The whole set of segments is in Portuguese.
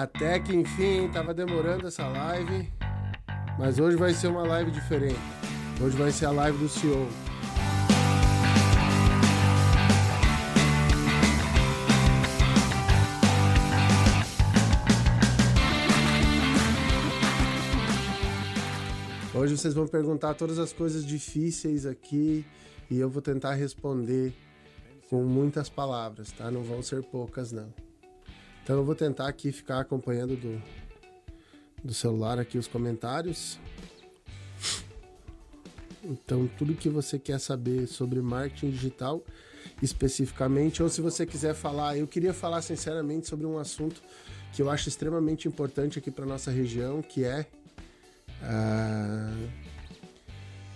Até que enfim, tava demorando essa live, mas hoje vai ser uma live diferente. Hoje vai ser a live do CEO. Hoje vocês vão perguntar todas as coisas difíceis aqui e eu vou tentar responder com muitas palavras, tá? Não vão ser poucas, não. Então eu vou tentar aqui ficar acompanhando do, do celular aqui os comentários. Então tudo que você quer saber sobre marketing digital especificamente, ou se você quiser falar, eu queria falar sinceramente sobre um assunto que eu acho extremamente importante aqui para nossa região, que é uh,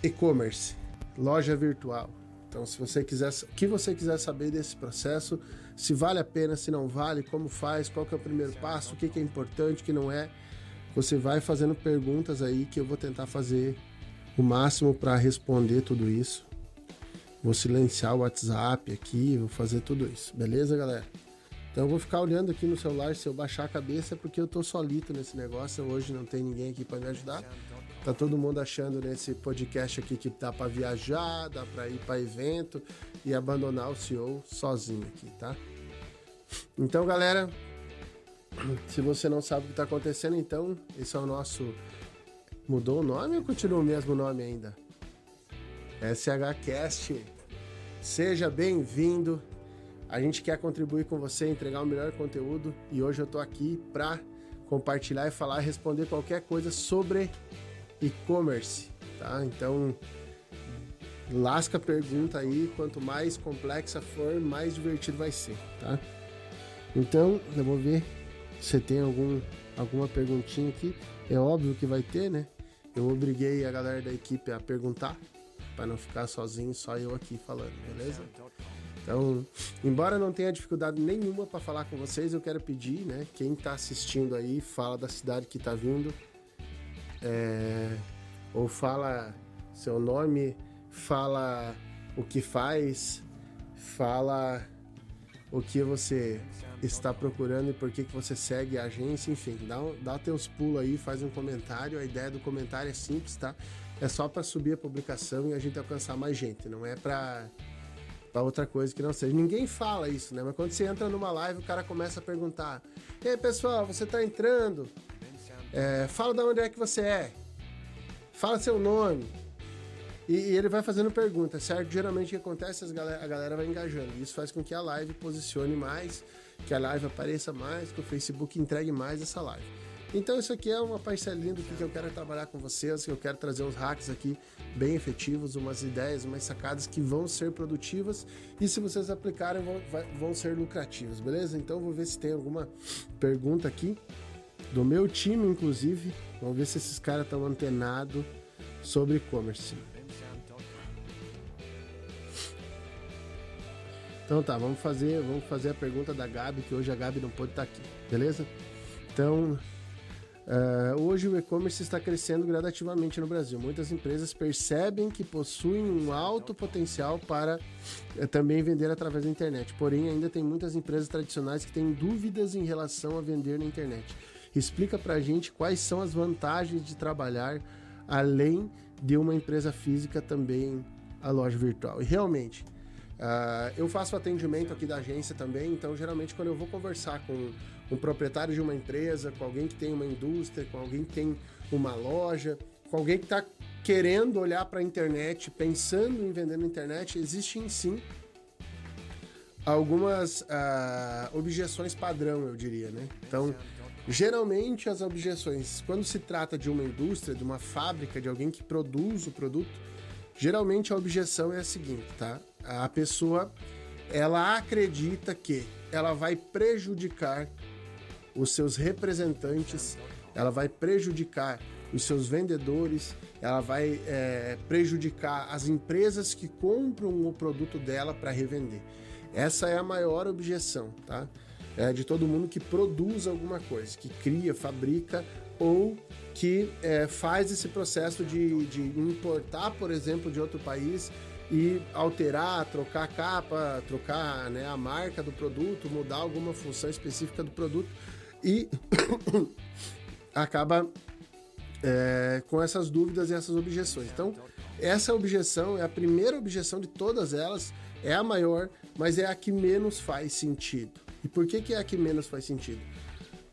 e-commerce, loja virtual. Então, se você quiser, o que você quiser saber desse processo, se vale a pena, se não vale, como faz, qual que é o primeiro passo, o que, que é importante, o que não é, você vai fazendo perguntas aí que eu vou tentar fazer o máximo para responder tudo isso. Vou silenciar o WhatsApp aqui, vou fazer tudo isso, beleza, galera? Então eu vou ficar olhando aqui no celular se eu baixar a cabeça, porque eu tô solito nesse negócio, hoje não tem ninguém aqui para me ajudar. Tá todo mundo achando nesse podcast aqui que dá para viajar, dá para ir para evento e abandonar o CEO sozinho aqui, tá? Então, galera, se você não sabe o que está acontecendo, então esse é o nosso. Mudou o nome ou continua o mesmo nome ainda? SHCast. Seja bem-vindo. A gente quer contribuir com você, entregar o melhor conteúdo e hoje eu estou aqui para compartilhar e falar, responder qualquer coisa sobre e-commerce, tá? Então, lasca a pergunta aí, quanto mais complexa for, mais divertido vai ser, tá? Então, eu vou ver se tem algum, alguma perguntinha aqui. É óbvio que vai ter, né? Eu obriguei a galera da equipe a perguntar, para não ficar sozinho, só eu aqui falando, beleza? Então, embora não tenha dificuldade nenhuma para falar com vocês, eu quero pedir, né? Quem está assistindo aí, fala da cidade que está vindo, é, ou fala seu nome, fala o que faz, fala o que você está procurando e por que, que você segue a agência, enfim, dá, dá teus pulos aí, faz um comentário. A ideia do comentário é simples, tá? É só para subir a publicação e a gente alcançar mais gente, não é para para outra coisa que não seja. Ninguém fala isso, né? Mas quando você entra numa live, o cara começa a perguntar: "E aí, pessoal, você está entrando? É, fala de onde é que você é. Fala seu nome. E, e, ele vai fazendo perguntas, certo? Geralmente o que acontece, a galera, a galera vai engajando. Isso faz com que a live posicione mais, que a live apareça mais, que o Facebook entregue mais essa live. Então isso aqui é uma parcelinha do que eu quero trabalhar com vocês, que eu quero trazer uns hacks aqui bem efetivos, umas ideias, umas sacadas que vão ser produtivas e se vocês aplicarem vão, vão ser lucrativas, beleza? Então vou ver se tem alguma pergunta aqui do meu time, inclusive. Vamos ver se esses caras estão antenados sobre e-commerce. Então tá, vamos fazer, vamos fazer a pergunta da Gabi, que hoje a Gabi não pode estar tá aqui, beleza? Então, uh, hoje o e-commerce está crescendo gradativamente no Brasil. Muitas empresas percebem que possuem um alto potencial para uh, também vender através da internet. Porém, ainda tem muitas empresas tradicionais que têm dúvidas em relação a vender na internet. Explica para a gente quais são as vantagens de trabalhar além de uma empresa física também a loja virtual. E realmente, uh, eu faço atendimento aqui da agência também, então geralmente quando eu vou conversar com um proprietário de uma empresa, com alguém que tem uma indústria, com alguém que tem uma loja, com alguém que está querendo olhar para a internet, pensando em vender na internet, existem sim algumas uh, objeções padrão, eu diria, né? Então, Geralmente, as objeções, quando se trata de uma indústria, de uma fábrica, de alguém que produz o produto, geralmente a objeção é a seguinte, tá? A pessoa, ela acredita que ela vai prejudicar os seus representantes, ela vai prejudicar os seus vendedores, ela vai é, prejudicar as empresas que compram o produto dela para revender. Essa é a maior objeção, tá? é, de todo mundo que produz alguma coisa, que cria, fabrica ou que é, faz esse processo de, de importar, por exemplo, de outro país e alterar, trocar a capa, trocar né, a marca do produto, mudar alguma função específica do produto. e acaba é, com essas dúvidas e essas objeções. Então, essa objeção é a primeira objeção de todas elas, é a maior, mas é a que menos faz sentido. E por que, que é a que menos faz sentido?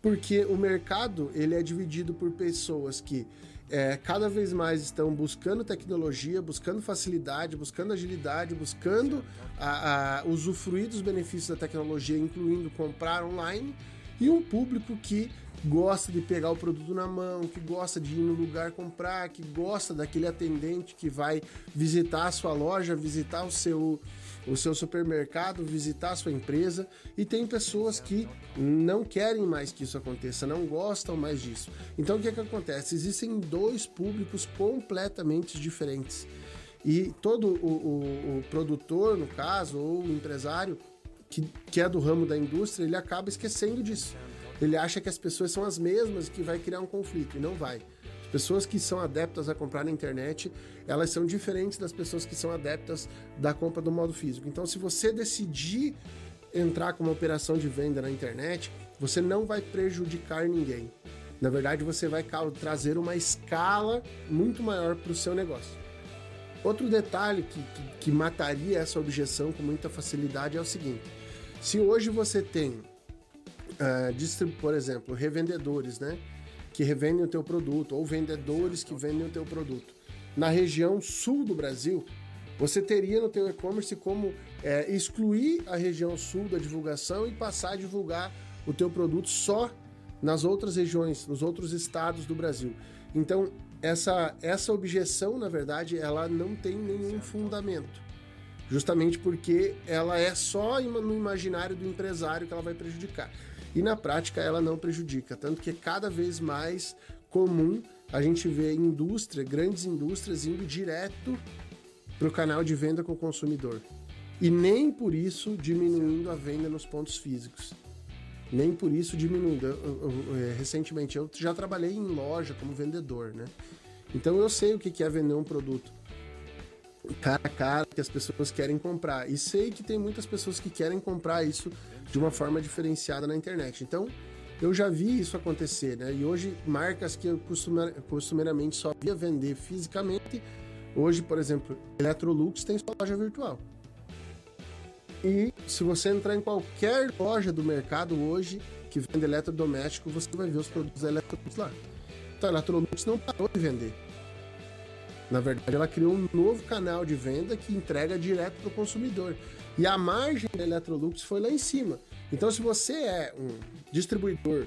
Porque o mercado ele é dividido por pessoas que é, cada vez mais estão buscando tecnologia, buscando facilidade, buscando agilidade, buscando a, a, usufruir dos benefícios da tecnologia, incluindo comprar online, e um público que gosta de pegar o produto na mão, que gosta de ir no lugar comprar, que gosta daquele atendente que vai visitar a sua loja, visitar o seu o seu supermercado, visitar a sua empresa e tem pessoas que não querem mais que isso aconteça, não gostam mais disso. Então o que, é que acontece? Existem dois públicos completamente diferentes. E todo o, o, o produtor, no caso, ou o empresário que, que é do ramo da indústria, ele acaba esquecendo disso. Ele acha que as pessoas são as mesmas e que vai criar um conflito, e não vai. Pessoas que são adeptas a comprar na internet, elas são diferentes das pessoas que são adeptas da compra do modo físico. Então, se você decidir entrar com uma operação de venda na internet, você não vai prejudicar ninguém. Na verdade, você vai trazer uma escala muito maior para o seu negócio. Outro detalhe que, que, que, mataria essa objeção com muita facilidade é o seguinte: se hoje você tem, uh, por exemplo, revendedores, né? Que revendem o teu produto ou vendedores que vendem o teu produto. Na região sul do Brasil, você teria no teu e-commerce como é, excluir a região sul da divulgação e passar a divulgar o teu produto só nas outras regiões, nos outros estados do Brasil. Então, essa, essa objeção, na verdade, ela não tem nenhum fundamento. Justamente porque ela é só no imaginário do empresário que ela vai prejudicar e na prática ela não prejudica, tanto que é cada vez mais comum a gente ver indústria, grandes indústrias indo direto para o canal de venda com o consumidor. E nem por isso diminuindo a venda nos pontos físicos. Nem por isso diminuindo. É, recentemente eu já trabalhei em loja como vendedor, né? Então eu sei o que é vender um produto cara a cara que as pessoas querem comprar. E sei que tem muitas pessoas que querem comprar isso de uma forma diferenciada na internet. Então, eu já vi isso acontecer, né? E hoje, marcas que eu costumeiramente só via vender fisicamente, hoje, por exemplo, Electrolux tem sua loja virtual. E se você entrar em qualquer loja do mercado hoje que vende eletrodoméstico, você vai ver os produtos da Electrolux lá. Então, a Electrolux não parou de vender. Na verdade, ela criou um novo canal de venda que entrega direto para o consumidor. E a margem da Electrolux foi lá em cima. Então, se você é um distribuidor,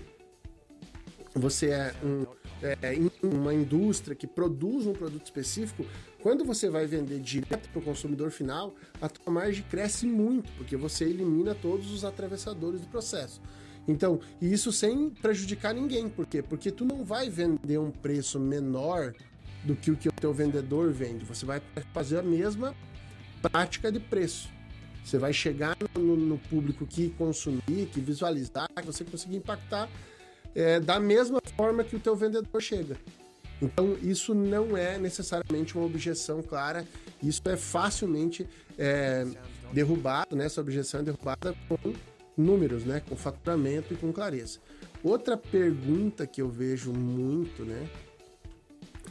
você é, um, é uma indústria que produz um produto específico, quando você vai vender direto para o consumidor final, a tua margem cresce muito, porque você elimina todos os atravessadores do processo. Então, e isso sem prejudicar ninguém, por quê? Porque tu não vai vender um preço menor do que o que o teu vendedor vende. Você vai fazer a mesma prática de preço. Você vai chegar no, no público que consumir, que visualizar, que você conseguir impactar é, da mesma forma que o teu vendedor chega. Então, isso não é necessariamente uma objeção clara, isso é facilmente é, derrubado, né? essa objeção é derrubada com números, né? com faturamento e com clareza. Outra pergunta que eu vejo muito, né?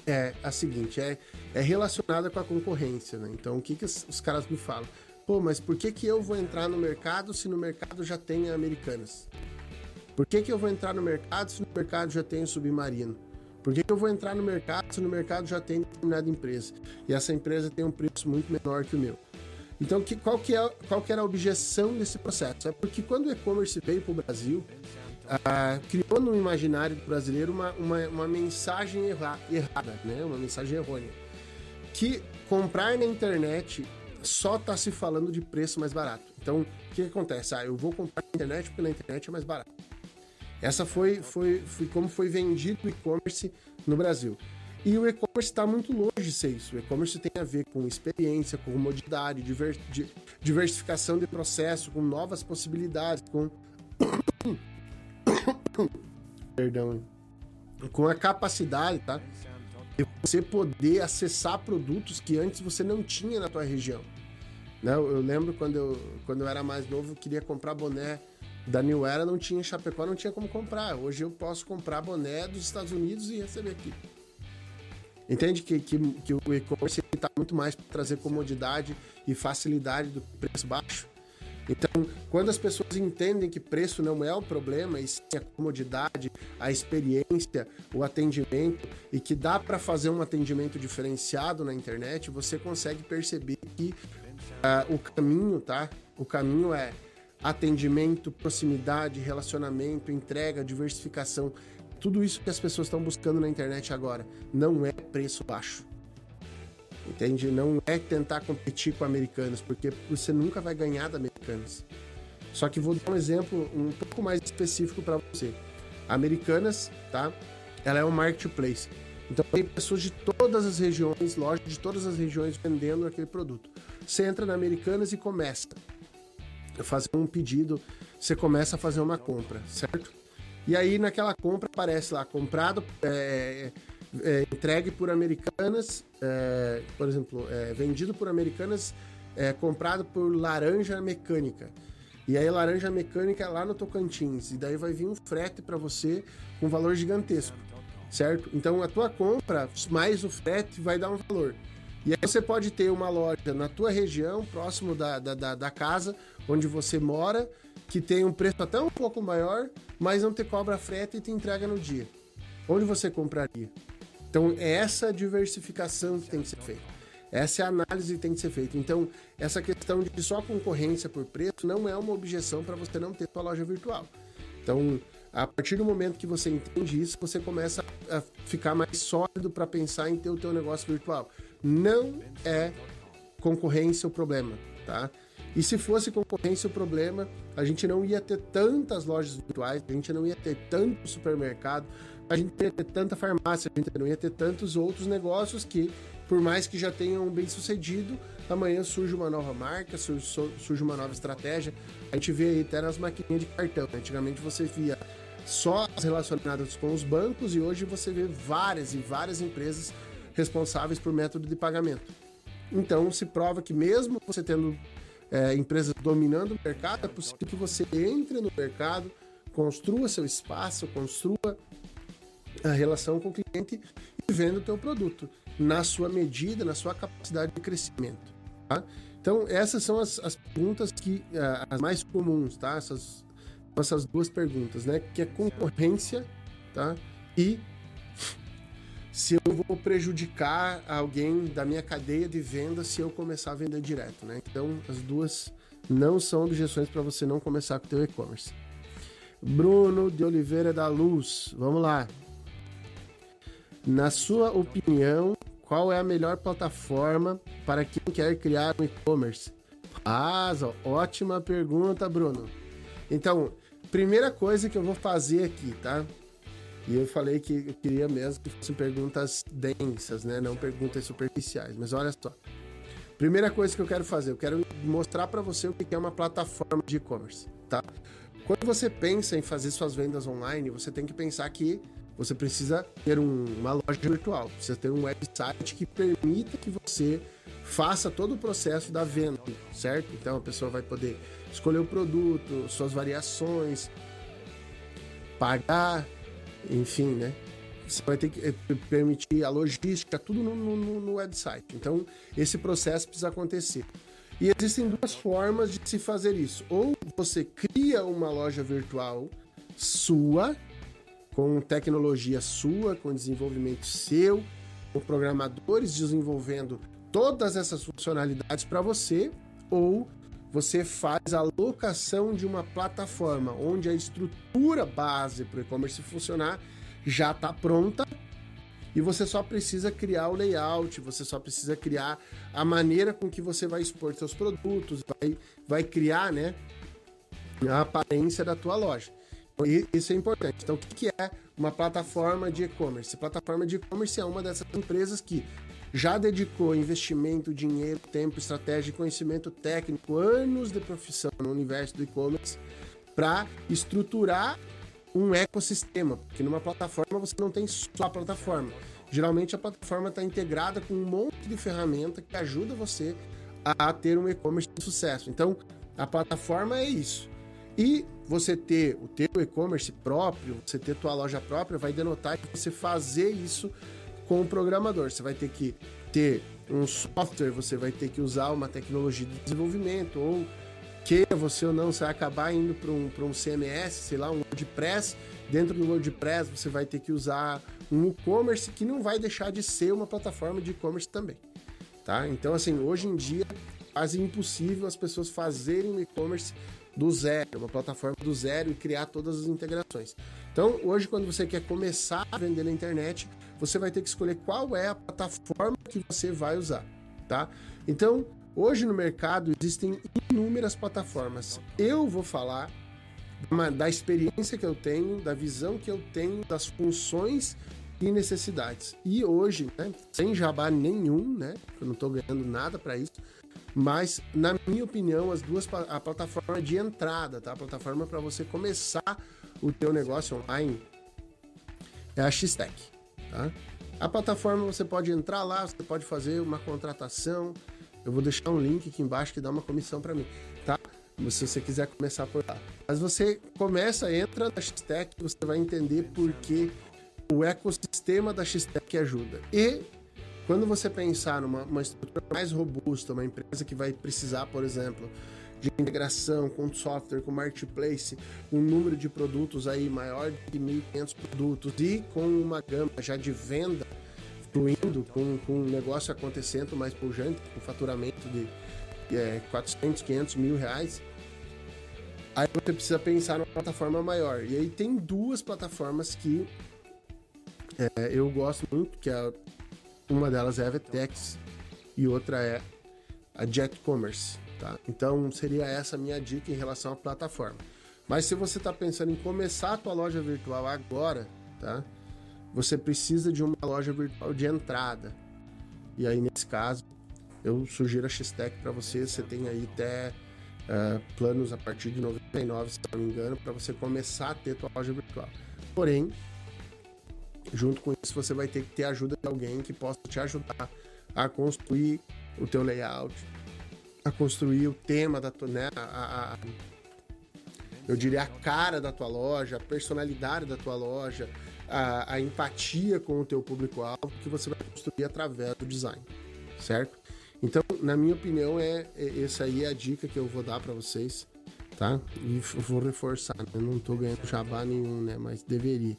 é a seguinte, é, é relacionada com a concorrência, né? Então, o que, que os, caras me falam? Pô, mas por que, que eu vou entrar no mercado se no mercado já tem Americanas? Por que, que eu vou entrar no mercado se no mercado já tem Submarino? Por que, que eu vou entrar no mercado se no mercado já tem determinada empresa? E essa empresa tem um preço muito menor que o meu. Então, que, qual, que é, qual que era a objeção desse processo? É porque quando o e-commerce veio para o Brasil, ah, criou no imaginário do brasileiro uma, uma, uma mensagem erra, errada, né? uma mensagem errônea. Que comprar na internet só está se falando de preço mais barato. Então, o que, que, acontece? Ah, eu vou comprar na internet porque na internet é mais barato. Essa foi, foi, foi como foi vendido o e-commerce no Brasil. E o e-commerce está muito longe de ser isso. O e-commerce tem a ver com experiência, com comodidade, diver, diversificação de processo, com novas possibilidades, com Perdão. Com a capacidade, tá? Você poder acessar produtos que antes você não tinha na tua região. Né? Eu lembro quando eu, quando eu era mais novo, eu queria comprar boné da New Era não tinha Chapecó, não tinha como comprar. Hoje eu posso comprar boné dos Estados Unidos e receber aqui. Entende que, que, que o e-commerce está muito mais para trazer comodidade e facilidade do preço baixo? Então, quando as pessoas entendem que preço não é o problema, e sim a comodidade, a experiência, o atendimento, e que dá para fazer um atendimento diferenciado na internet, você consegue perceber que uh, o caminho, tá? O caminho é atendimento, proximidade, relacionamento, entrega, diversificação. Tudo isso que as pessoas estão buscando na internet agora não é preço baixo. Entende? Não é tentar competir com americanos, porque você nunca vai ganhar da americanas. Só que vou dar um exemplo um pouco mais específico para você. Americanas, tá? Ela é um marketplace. Então tem pessoas de todas as regiões, lojas de todas as regiões vendendo aquele produto. Você entra na Americanas e começa a fazer um pedido, você começa a fazer uma compra, certo? E aí naquela compra aparece lá comprado é, é, entregue por Americanas, é, por exemplo, é, vendido por Americanas, é, comprado por Laranja Mecânica. E aí Laranja Mecânica é lá no Tocantins. E daí vai vir um frete para você com valor gigantesco, certo? Então a tua compra mais o frete vai dar um valor. E aí você pode ter uma loja na tua região, próximo da, da, da, da casa, onde você mora, que tem um preço até um pouco maior, mas não te cobra frete e te entrega no dia. Onde você compraria? Então, é essa diversificação que tem que ser feita. Essa é a análise que tem que ser feita. Então, essa questão de só concorrência por preço não é uma objeção para você não ter sua loja virtual. Então, a partir do momento que você entende isso, você começa a ficar mais sólido para pensar em ter o teu negócio virtual. Não é concorrência o problema, tá? E se fosse concorrência o problema, a gente não ia ter tantas lojas virtuais, a gente não ia ter tanto supermercado, a gente não ia ter tanta farmácia, a gente não ia ter tantos outros negócios que, por mais que já tenham bem sucedido, amanhã surge uma nova marca, surge, uma nova estratégia. A gente vê aí até nas maquininhas de cartão. Antigamente você via só as relacionadas com os bancos e hoje você vê várias e várias empresas responsáveis por método de pagamento. Então se prova que mesmo você tendo é, empresas dominando o mercado, é possível que você entre no mercado, construa seu espaço, construa a relação com o cliente e venda o teu produto na sua medida, na sua capacidade de crescimento. Tá? Então, essas são as, as perguntas que uh, as mais comuns, tá? Essas, essas duas perguntas, né? Que é concorrência, tá? E se eu vou prejudicar alguém da minha cadeia de venda se eu começar a vender direto, né? Então, as duas não são objeções para você não começar com o teu e-commerce. Bruno de Oliveira da Luz, vamos lá. Na sua opinião, qual é a melhor plataforma para quem quer criar um e-commerce? Ah, ótima pergunta, Bruno. Então, primeira coisa que eu vou fazer aqui, tá? E eu falei que eu queria mesmo que fossem perguntas densas, né? Não perguntas superficiais. Mas olha só. Primeira coisa que eu quero fazer, eu quero mostrar para você o que é uma plataforma de e-commerce, tá? Quando você pensa em fazer suas vendas online, você tem que pensar que você precisa ter um, uma loja virtual, precisa ter um website que permita que você faça todo o processo da venda, certo? Então a pessoa vai poder escolher o produto, suas variações, pagar, enfim, né? Você vai ter que eh, permitir a logística, tudo no, no, no website. Então, esse processo precisa acontecer. E existem duas formas de se fazer isso. Ou você cria uma loja virtual sua, com tecnologia sua, com desenvolvimento seu, com programadores desenvolvendo todas essas funcionalidades para você, ou você faz a locação de uma plataforma onde a estrutura base para o e-commerce funcionar já está pronta e você só precisa criar o layout, você só precisa criar a maneira com que você vai expor seus produtos, vai, vai criar né, a aparência da tua loja. Isso é importante. Então, o que é uma plataforma de e-commerce? Plataforma de e-commerce é uma dessas empresas que já dedicou investimento, dinheiro, tempo, estratégia conhecimento técnico, anos de profissão no universo do e-commerce, para estruturar um ecossistema. Porque numa plataforma você não tem só a plataforma. Geralmente a plataforma está integrada com um monte de ferramenta que ajuda você a ter um e-commerce de sucesso. Então, a plataforma é isso. E você ter o teu e-commerce próprio, você ter tua loja própria, vai denotar que você fazer isso com o programador. Você vai ter que ter um software, você vai ter que usar uma tecnologia de desenvolvimento, ou queira você ou não, você vai acabar indo para um, um CMS, sei lá, um WordPress. Dentro do WordPress, você vai ter que usar um e-commerce que não vai deixar de ser uma plataforma de e-commerce também. Tá? Então, assim, hoje em dia, quase impossível as pessoas fazerem e-commerce do zero, uma plataforma do zero e criar todas as integrações. Então, hoje, quando você quer começar a vender na internet, você vai ter que escolher qual é a plataforma que você vai usar, tá? Então, hoje no mercado existem inúmeras plataformas. Eu vou falar da experiência que eu tenho, da visão que eu tenho, das funções e necessidades. E hoje, né, sem jabá nenhum, né? Eu não estou ganhando nada para isso mas, na minha opinião, as duas a plataforma de entrada, tá? A plataforma para você começar o teu negócio online é a Xtech, tá? A plataforma você pode entrar lá, você pode fazer uma contratação. Eu vou deixar um link aqui embaixo que dá uma comissão para mim, tá? Se você quiser começar por lá. Mas você começa, entra na Xtech, você vai entender por que o ecossistema da Xtech ajuda. E quando você pensar numa estrutura mais robusta, uma empresa que vai precisar, por exemplo, de integração com software, com marketplace, um número de produtos aí maior de 1.500 produtos e com uma gama já de venda fluindo, com, com um negócio acontecendo mais pujante, com faturamento de é, 400, 500 mil reais, aí você precisa pensar numa plataforma maior. E aí tem duas plataformas que é, eu gosto muito, que é uma delas é a Vetex e outra é a Jet Commerce, tá? Então seria essa a minha dica em relação à plataforma. Mas se você está pensando em começar a tua loja virtual agora, tá? Você precisa de uma loja virtual de entrada. E aí nesse caso, eu sugiro a Xtech para você. Você tem aí até uh, planos a partir de 99, se não me engano, para você começar a ter tua loja virtual. Porém, Junto com isso, você vai ter que ter ajuda de alguém que possa te ajudar a construir o teu layout, a construir o tema da tua, né, a, a, eu diria a cara da tua loja, a personalidade da tua loja, a, a empatia com o teu público-alvo que você vai construir através do design, certo? Então, na minha opinião, é, é essa aí é a dica que eu vou dar para vocês, tá? E vou reforçar, né? eu não tô ganhando jabá nenhum, né? Mas deveria.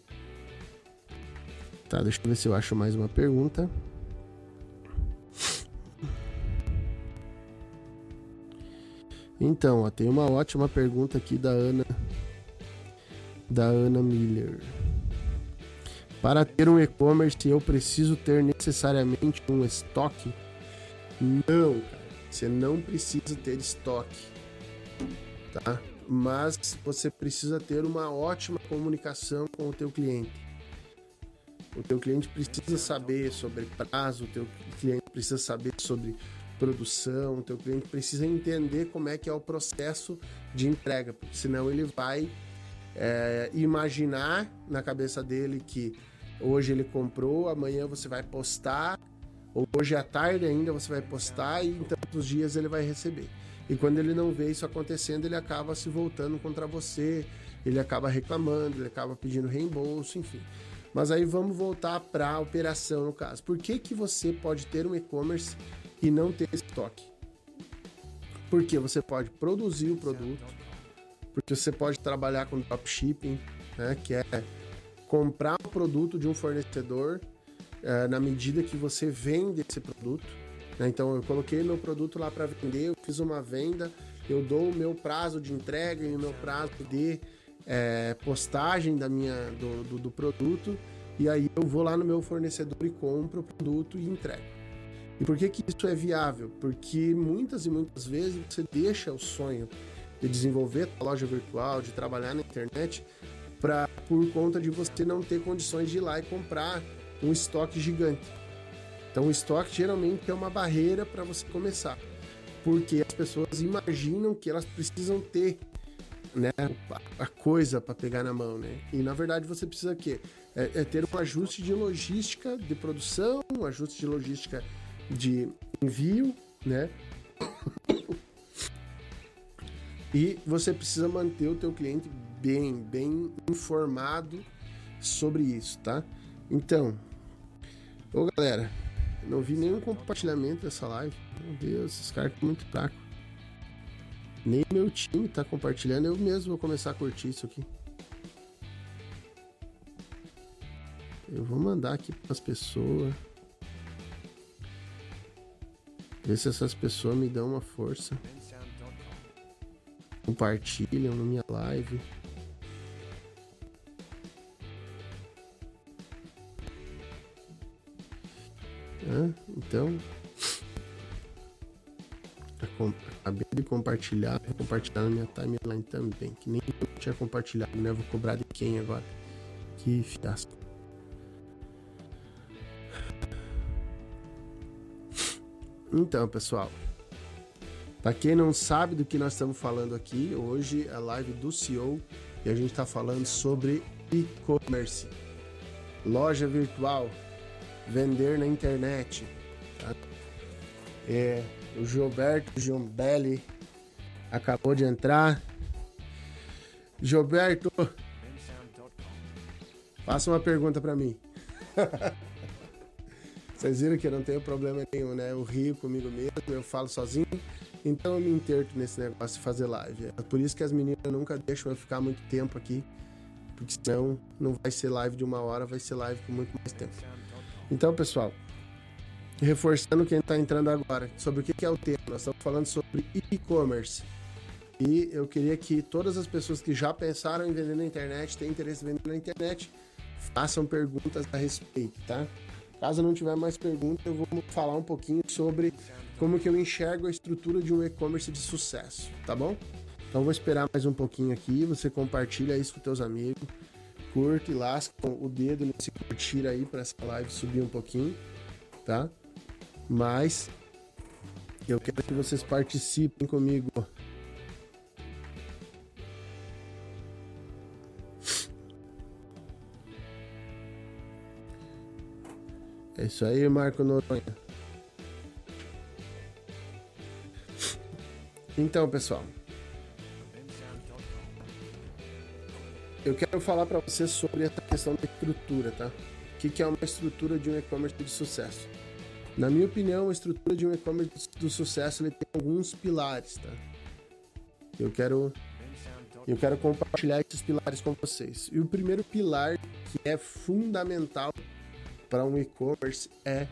Tá, deixa eu ver se eu acho mais uma pergunta. Então, ó, tem uma ótima pergunta aqui da Ana da Ana Miller. Para ter um e-commerce, eu preciso ter necessariamente um estoque? Não. Você não precisa ter estoque, tá? Mas você precisa ter uma ótima comunicação com o teu cliente. O teu cliente precisa saber sobre prazo, o teu cliente precisa saber sobre produção, o teu cliente precisa entender como é que é o processo de entrega, porque senão ele vai é, imaginar na cabeça dele que hoje ele comprou, amanhã você vai postar, ou hoje à tarde ainda você vai postar e em tantos dias ele vai receber. E quando ele não vê isso acontecendo, ele acaba se voltando contra você, ele acaba reclamando, ele acaba pedindo reembolso, enfim. Mas aí vamos voltar para a operação no caso. Por que, que você pode ter um e-commerce e não ter estoque? Porque você pode produzir o produto, porque você pode trabalhar com dropshipping, né, que é comprar o produto de um fornecedor é, na medida que você vende esse produto. Né? Então eu coloquei meu produto lá para vender, eu fiz uma venda, eu dou o meu prazo de entrega e o meu prazo de é, postagem da minha, do, do, do, produto e aí eu vou lá no meu fornecedor e compro o produto e entrego. E por que, que isso é viável? Porque muitas e muitas vezes você deixa o sonho de desenvolver a loja virtual, de trabalhar na internet, pra, por conta de você não ter condições de ir lá e comprar um estoque gigante. Então, o estoque geralmente é uma barreira para você começar, porque as pessoas imaginam que elas precisam ter né, a coisa para pegar na mão, né? E na verdade você precisa quê? É, é, ter um ajuste de logística de produção, um ajuste de logística de envio, né? e você precisa manter o teu cliente bem, bem informado sobre isso, tá? Então, ô galera, não vi nenhum compartilhamento dessa live. Meu Deus, esses caras estão muito fracos. Nem meu time tá compartilhando, eu mesmo vou começar a curtir isso aqui. Eu vou mandar aqui para as pessoas. Ver se essas pessoas me dão uma força. Compartilham na minha live. então, acabei de compartilhar, compartilhar na minha timeline também, que nem eu tinha compartilhado, né? Vou cobrar de quem agora? Que fiasco. Então, pessoal, para quem não sabe do que nós estamos falando aqui, hoje é a live do CEO e a gente está falando sobre e-commerce, loja virtual, vender na internet. Tá? É, o Gilberto Giombelli acabou de entrar. Gilberto, faça uma pergunta para mim. Vocês viram que eu não tenho problema nenhum, né? Eu rio comigo mesmo, eu falo sozinho, então eu me interto nesse negócio de fazer live. É por isso que as meninas nunca deixam eu ficar muito tempo aqui, porque senão não vai ser live de uma hora, vai ser live com muito mais tempo. Então, pessoal, reforçando quem está entrando agora, sobre o que é o tema, nós estamos falando sobre e-commerce. E eu queria que todas as pessoas que já pensaram em vender na internet, têm interesse em vender na internet, façam perguntas a respeito, tá? Caso não tiver mais perguntas, eu vou falar um pouquinho sobre como que eu enxergo a estrutura de um e-commerce de sucesso, tá bom? Então vou esperar mais um pouquinho aqui, você compartilha isso com teus amigos, curte e lasca o dedo nesse curtir aí para essa live subir um pouquinho, tá? Mas eu quero que vocês participem comigo É isso aí, Marco Noronha. Então, pessoal. Eu quero falar para vocês sobre essa questão da estrutura, tá? O que é uma estrutura de um e-commerce de sucesso? Na minha opinião, a estrutura de um e-commerce do sucesso ele tem alguns pilares, tá? Eu quero eu quero compartilhar esses pilares com vocês. E o primeiro pilar que é fundamental para um e-commerce é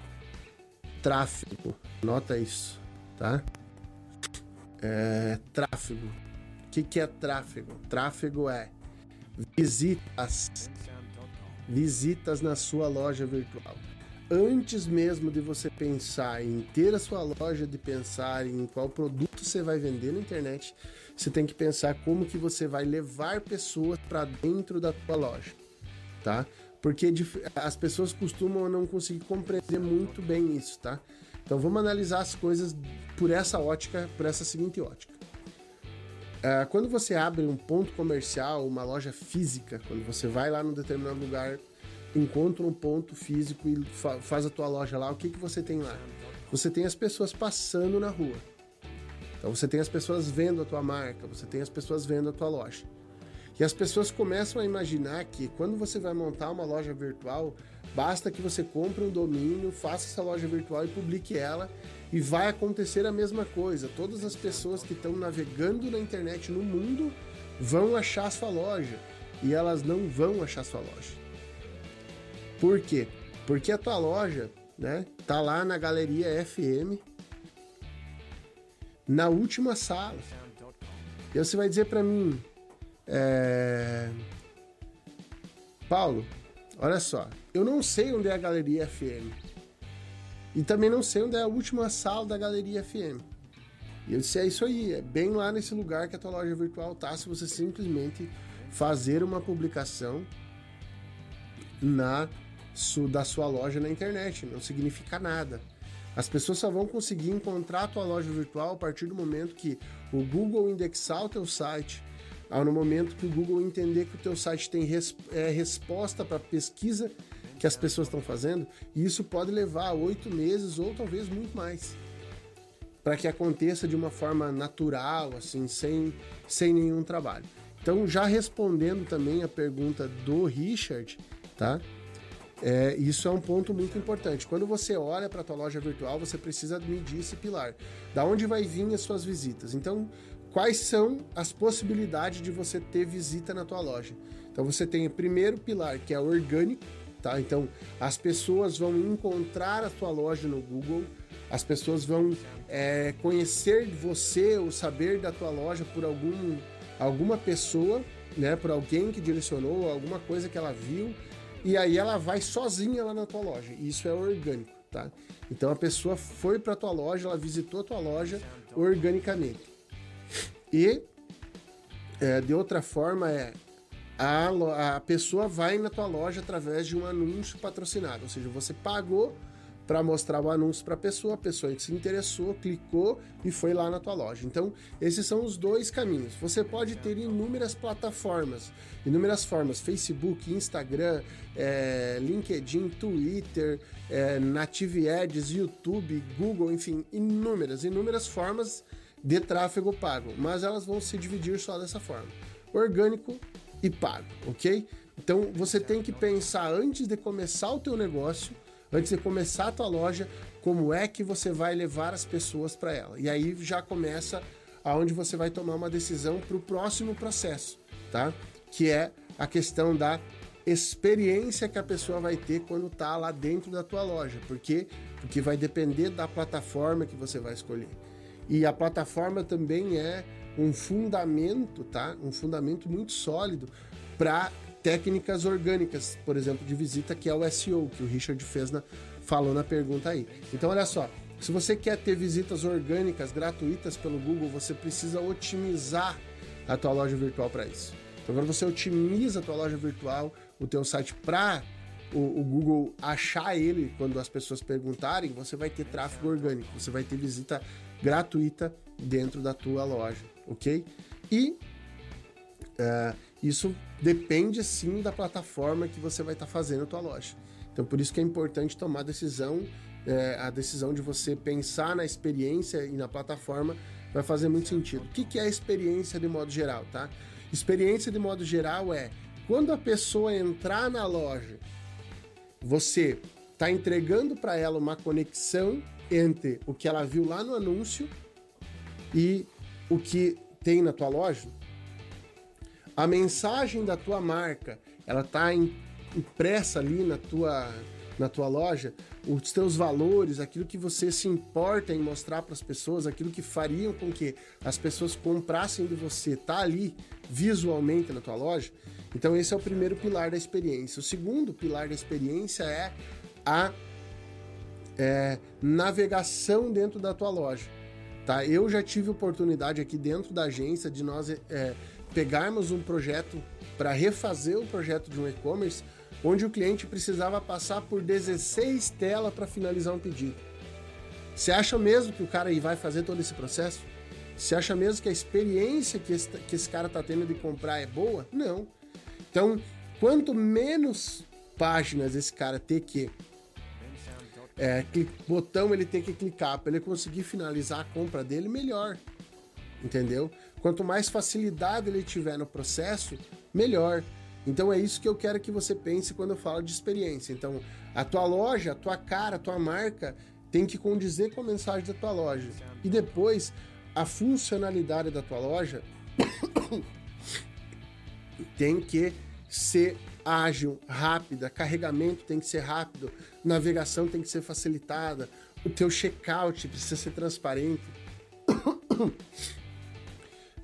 tráfego. Nota isso, tá? É, tráfego. O que, que é tráfego? Tráfego é visitas. Visitas na sua loja virtual. Antes mesmo de você pensar em ter a sua loja, de pensar em qual produto você vai vender na internet, você tem que pensar como que você vai levar pessoas para dentro da tua loja, tá? porque as pessoas costumam não conseguir compreender muito bem isso, tá? Então vamos analisar as coisas por essa ótica, por essa seguinte ótica. Uh, quando você abre um ponto comercial, uma loja física, quando você vai lá num determinado lugar, encontra um ponto físico e fa faz a tua loja lá, o que, que você tem lá? Você tem as pessoas passando na rua. Então você tem as pessoas vendo a tua marca, você tem as pessoas vendo a tua loja. E as pessoas começam a imaginar que quando você vai montar uma loja virtual, basta que você compre um domínio, faça essa loja virtual e publique ela e vai acontecer a mesma coisa. Todas as pessoas que estão navegando na internet no mundo vão achar a sua loja e elas não vão achar a sua loja. Por quê? Porque a tua loja, né, tá lá na galeria FM, na última sala. E você vai dizer para mim, é... Paulo, olha só, eu não sei onde é a Galeria FM. E também não sei onde é a última sala da Galeria FM. E eu disse, é isso aí, é bem lá nesse lugar que a tua loja virtual tá, se você simplesmente fazer uma publicação na da sua loja na internet, não significa nada. As pessoas só vão conseguir encontrar a tua loja virtual a partir do momento que o Google indexar o teu site, no momento que o Google entender que o teu site tem res, é, resposta para a pesquisa que as pessoas estão fazendo, e isso pode levar oito meses ou talvez muito mais para que aconteça de uma forma natural, assim, sem, sem nenhum trabalho. Então, já respondendo também a pergunta do Richard, tá? É, isso é um ponto muito importante. Quando você olha para a tua loja virtual, você precisa medir esse pilar. Da onde vai vir as suas visitas? Então, quais são as possibilidades de você ter visita na tua loja? Então, você tem o primeiro pilar, que é orgânico, tá? Então, as pessoas vão encontrar a tua loja no Google, as pessoas vão é, conhecer você, ou saber da tua loja por algum, alguma pessoa, né? Por alguém que direcionou, alguma coisa que ela viu e aí ela vai sozinha lá na tua loja. Isso é orgânico, tá? Então a pessoa foi para tua loja, ela visitou a tua loja organicamente. E é, de outra forma é a, a pessoa vai na tua loja através de um anúncio patrocinado, ou seja, você pagou para mostrar o anúncio para a pessoa, a pessoa se interessou, clicou e foi lá na tua loja. Então, esses são os dois caminhos. Você pode ter inúmeras plataformas, inúmeras formas: Facebook, Instagram, é, LinkedIn, Twitter, é, Native Ads, YouTube, Google, enfim, inúmeras, inúmeras formas de tráfego pago, mas elas vão se dividir só dessa forma: orgânico e pago, ok? Então você tem que pensar antes de começar o teu negócio antes de começar a tua loja, como é que você vai levar as pessoas para ela. E aí já começa aonde você vai tomar uma decisão para o próximo processo, tá? Que é a questão da experiência que a pessoa vai ter quando está lá dentro da tua loja. Por quê? Porque vai depender da plataforma que você vai escolher. E a plataforma também é um fundamento, tá? Um fundamento muito sólido para técnicas orgânicas, por exemplo, de visita, que é o SEO, que o Richard fez na, falou na pergunta aí. Então, olha só, se você quer ter visitas orgânicas gratuitas pelo Google, você precisa otimizar a tua loja virtual para isso. Então, quando você otimiza a tua loja virtual, o teu site para o, o, Google achar ele quando as pessoas perguntarem, você vai ter tráfego orgânico, você vai ter visita gratuita dentro da tua loja, ok? E uh, isso depende sim da plataforma que você vai estar tá fazendo a tua loja. Então por isso que é importante tomar a decisão, é, a decisão de você pensar na experiência e na plataforma vai fazer muito sentido. O que, que é experiência de modo geral, tá? Experiência de modo geral é quando a pessoa entrar na loja, você está entregando para ela uma conexão entre o que ela viu lá no anúncio e o que tem na tua loja a mensagem da tua marca, ela tá impressa ali na tua na tua loja, os teus valores, aquilo que você se importa em mostrar para as pessoas, aquilo que fariam com que as pessoas comprassem de você, tá ali visualmente na tua loja. Então esse é o primeiro pilar da experiência. O segundo pilar da experiência é a é, navegação dentro da tua loja. Tá? Eu já tive oportunidade aqui dentro da agência de nós é, pegarmos um projeto para refazer o projeto de um e-commerce, onde o cliente precisava passar por 16 telas para finalizar um pedido. Você acha mesmo que o cara vai fazer todo esse processo? Você acha mesmo que a experiência que esse, que esse cara está tendo de comprar é boa? Não. Então, quanto menos páginas esse cara ter que é, botão ele tem que clicar para ele conseguir finalizar a compra dele, melhor. Entendeu? Quanto mais facilidade ele tiver no processo, melhor. Então é isso que eu quero que você pense quando eu falo de experiência. Então, a tua loja, a tua cara, a tua marca tem que condizer com a mensagem da tua loja. E depois, a funcionalidade da tua loja tem que ser ágil, rápida, carregamento tem que ser rápido, navegação tem que ser facilitada, o teu checkout precisa ser transparente.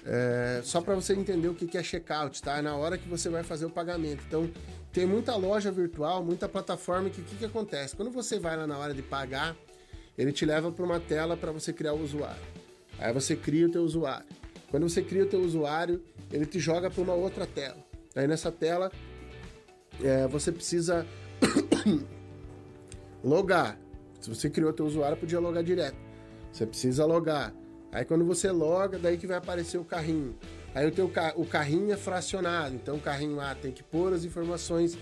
É, só para você entender o que é checkout, tá? É na hora que você vai fazer o pagamento. Então, tem muita loja virtual, muita plataforma que o que, que acontece? Quando você vai lá na hora de pagar, ele te leva para uma tela para você criar o usuário. Aí você cria o teu usuário. Quando você cria o teu usuário, ele te joga para uma outra tela. Aí nessa tela, é, você precisa logar. Se você criou o teu usuário, podia logar direto. Você precisa logar. Aí quando você loga, daí que vai aparecer o carrinho. Aí o teu o carrinho é fracionado, então o carrinho A tem que pôr as informações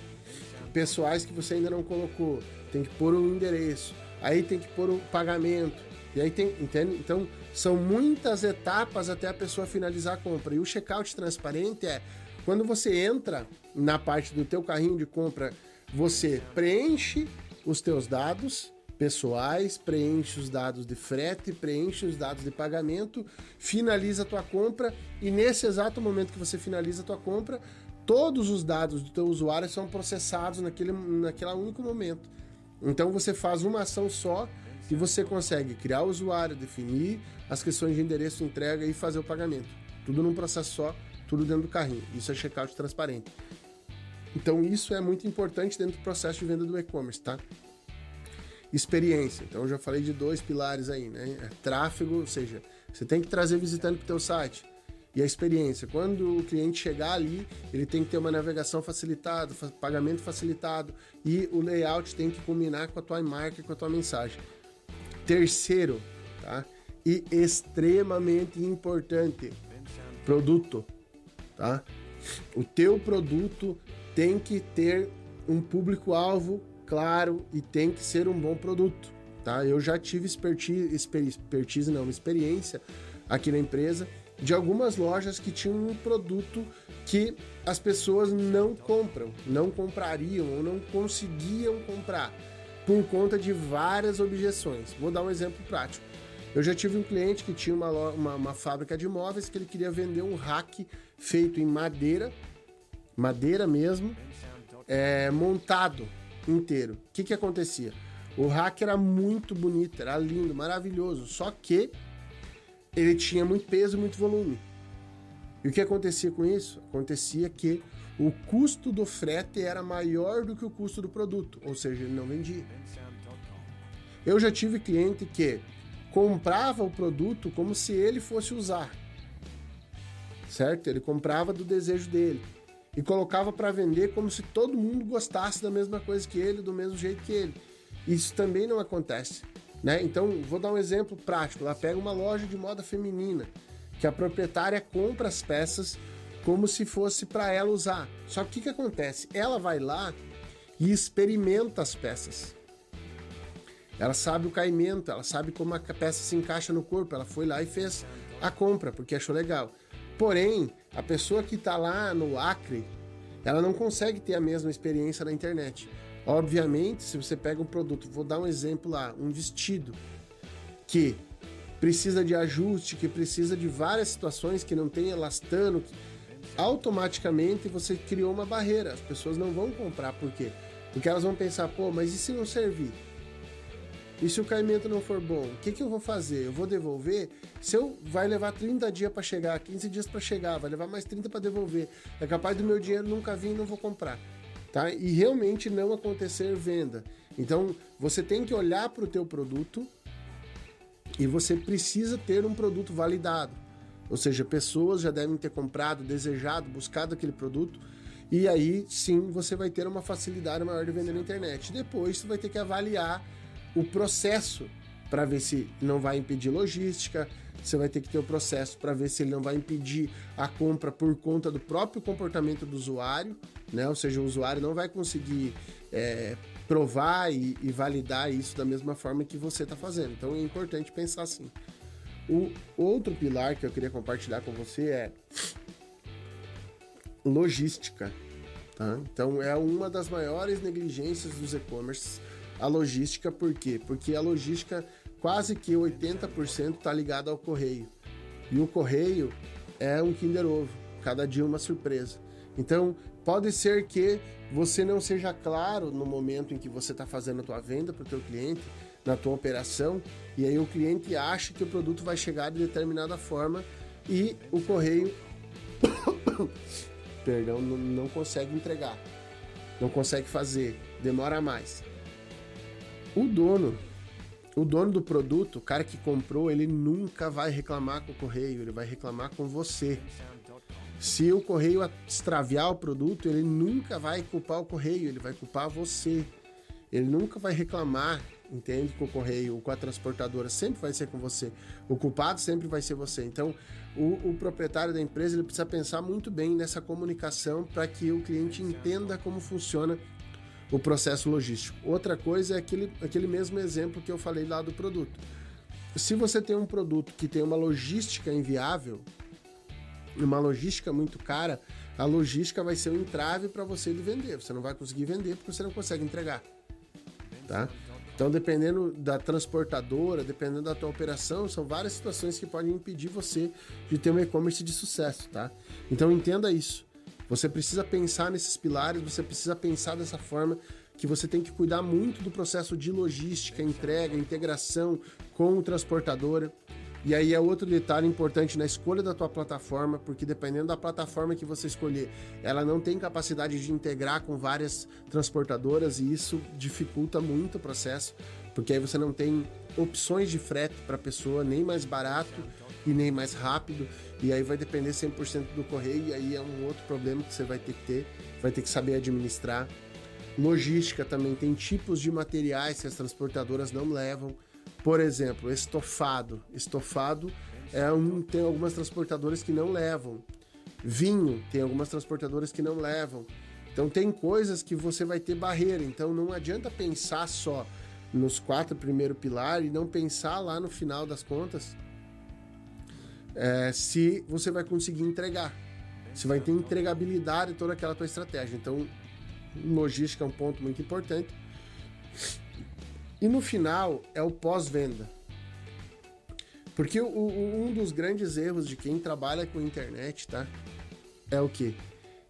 pessoais que você ainda não colocou, tem que pôr o endereço, aí tem que pôr o pagamento. E aí tem, entende? Então, são muitas etapas até a pessoa finalizar a compra. E o checkout transparente é quando você entra na parte do teu carrinho de compra, você preenche os teus dados pessoais, preenche os dados de frete, preenche os dados de pagamento, finaliza a tua compra e nesse exato momento que você finaliza a tua compra, todos os dados do teu usuário são processados naquele, naquele único momento. Então você faz uma ação só e você consegue criar o usuário, definir as questões de endereço de entrega e fazer o pagamento. Tudo num processo só, tudo dentro do carrinho. Isso é checkout transparente. Então isso é muito importante dentro do processo de venda do e-commerce, tá? Experiência. Então eu já falei de dois pilares aí, né? É tráfego, ou seja, você tem que trazer visitante para o teu site. E a experiência, quando o cliente chegar ali, ele tem que ter uma navegação facilitada, pagamento facilitado e o layout tem que combinar com a tua marca com a tua mensagem. Terceiro, tá? E extremamente importante, produto, tá? O teu produto tem que ter um público-alvo claro e tem que ser um bom produto, tá? Eu já tive expertise, expertise não, experiência aqui na empresa de algumas lojas que tinham um produto que as pessoas não compram, não comprariam ou não conseguiam comprar por conta de várias objeções. Vou dar um exemplo prático. Eu já tive um cliente que tinha uma, uma, uma fábrica de móveis que ele queria vender um rack feito em madeira, madeira mesmo, é, montado inteiro. O que, que acontecia? O rack era muito bonito, era lindo, maravilhoso, só que ele tinha muito peso muito volume. E o que acontecia com isso? Acontecia que o custo do frete era maior do que o custo do produto, ou seja, ele não vendia. Eu já tive cliente que comprava o produto como se ele fosse usar, certo? Ele comprava do desejo dele e colocava para vender como se todo mundo gostasse da mesma coisa que ele, do mesmo jeito que ele. Isso também não acontece. Né? Então, vou dar um exemplo prático. Ela pega uma loja de moda feminina, que a proprietária compra as peças como se fosse para ela usar. Só que o que, que acontece? Ela vai lá e experimenta as peças. Ela sabe o caimento, ela sabe como a peça se encaixa no corpo. Ela foi lá e fez a compra porque achou legal. Porém, a pessoa que está lá no Acre, ela não consegue ter a mesma experiência na internet. Obviamente, se você pega um produto, vou dar um exemplo lá, um vestido que precisa de ajuste, que precisa de várias situações que não tem elastano, automaticamente você criou uma barreira. As pessoas não vão comprar, por quê? Porque elas vão pensar, pô, mas e se não servir? E se o caimento não for bom, o que, que eu vou fazer? Eu vou devolver? Se eu vai levar 30 dias para chegar, 15 dias para chegar, vai levar mais 30 para devolver. É capaz do meu dinheiro nunca vir e não vou comprar. Tá? E realmente não acontecer venda. Então, você tem que olhar para o teu produto e você precisa ter um produto validado. Ou seja, pessoas já devem ter comprado, desejado, buscado aquele produto. E aí sim você vai ter uma facilidade maior de vender na internet. Depois você vai ter que avaliar o processo para ver se não vai impedir logística. Você vai ter que ter o processo para ver se ele não vai impedir a compra por conta do próprio comportamento do usuário, né? Ou seja, o usuário não vai conseguir é, provar e, e validar isso da mesma forma que você está fazendo. Então é importante pensar assim. O outro pilar que eu queria compartilhar com você é logística. Tá? Então é uma das maiores negligências dos e-commerce a logística, por quê? Porque a logística quase que 80% está ligada ao correio. E o correio é um Kinder Ovo, cada dia uma surpresa. Então, pode ser que você não seja claro no momento em que você está fazendo a tua venda para o teu cliente, na tua operação, e aí o cliente acha que o produto vai chegar de determinada forma e o correio perdão, não, não consegue entregar, não consegue fazer, demora mais. O dono, o dono do produto, o cara que comprou, ele nunca vai reclamar com o correio, ele vai reclamar com você. Se o correio extraviar o produto, ele nunca vai culpar o correio, ele vai culpar você. Ele nunca vai reclamar, entende, com o correio ou com a transportadora, sempre vai ser com você. O culpado sempre vai ser você. Então, o, o proprietário da empresa ele precisa pensar muito bem nessa comunicação para que o cliente entenda como funciona o processo logístico. Outra coisa é aquele, aquele mesmo exemplo que eu falei lá do produto. se você tem um produto que tem uma logística inviável, uma logística muito cara, a logística vai ser um entrave para você de vender. Você não vai conseguir vender porque você não consegue entregar. Tá? Então, dependendo da transportadora, dependendo da tua operação, são várias situações que podem impedir você de ter um e-commerce de sucesso, tá? Então, entenda isso. Você precisa pensar nesses pilares, você precisa pensar dessa forma que você tem que cuidar muito do processo de logística, entrega, integração com o transportadora. E aí é outro detalhe importante na escolha da tua plataforma, porque dependendo da plataforma que você escolher, ela não tem capacidade de integrar com várias transportadoras e isso dificulta muito o processo, porque aí você não tem opções de frete para a pessoa, nem mais barato e nem mais rápido, e aí vai depender 100% do correio, e aí é um outro problema que você vai ter que ter, vai ter que saber administrar. Logística também tem tipos de materiais que as transportadoras não levam. Por exemplo, estofado. Estofado é um, tem algumas transportadoras que não levam. Vinho, tem algumas transportadoras que não levam. Então tem coisas que você vai ter barreira. Então não adianta pensar só nos quatro primeiros pilares e não pensar lá no final das contas é, se você vai conseguir entregar. Se vai ter entregabilidade toda aquela tua estratégia. Então logística é um ponto muito importante. E no final é o pós-venda. Porque o, o, um dos grandes erros de quem trabalha com internet, tá? É o que?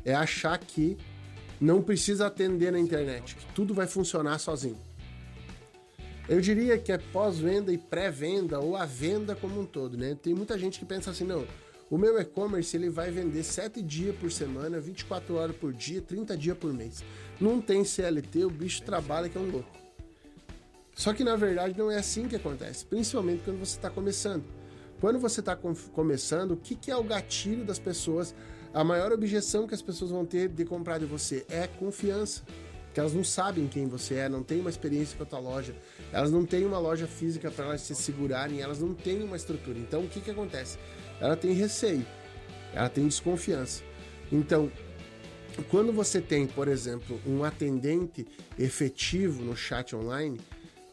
É achar que não precisa atender na internet, que tudo vai funcionar sozinho. Eu diria que é pós-venda e pré-venda ou a venda como um todo, né? Tem muita gente que pensa assim, não, o meu e-commerce ele vai vender 7 dias por semana, 24 horas por dia, 30 dias por mês. Não tem CLT, o bicho trabalha que é um louco. Só que na verdade não é assim que acontece, principalmente quando você está começando. Quando você está com começando, o que, que é o gatilho das pessoas? A maior objeção que as pessoas vão ter de comprar de você é confiança. Porque elas não sabem quem você é, não tem uma experiência com a tua loja, elas não têm uma loja física para elas se segurarem, elas não têm uma estrutura. Então o que, que acontece? ela tem receio, ela tem desconfiança. Então, quando você tem, por exemplo, um atendente efetivo no chat online,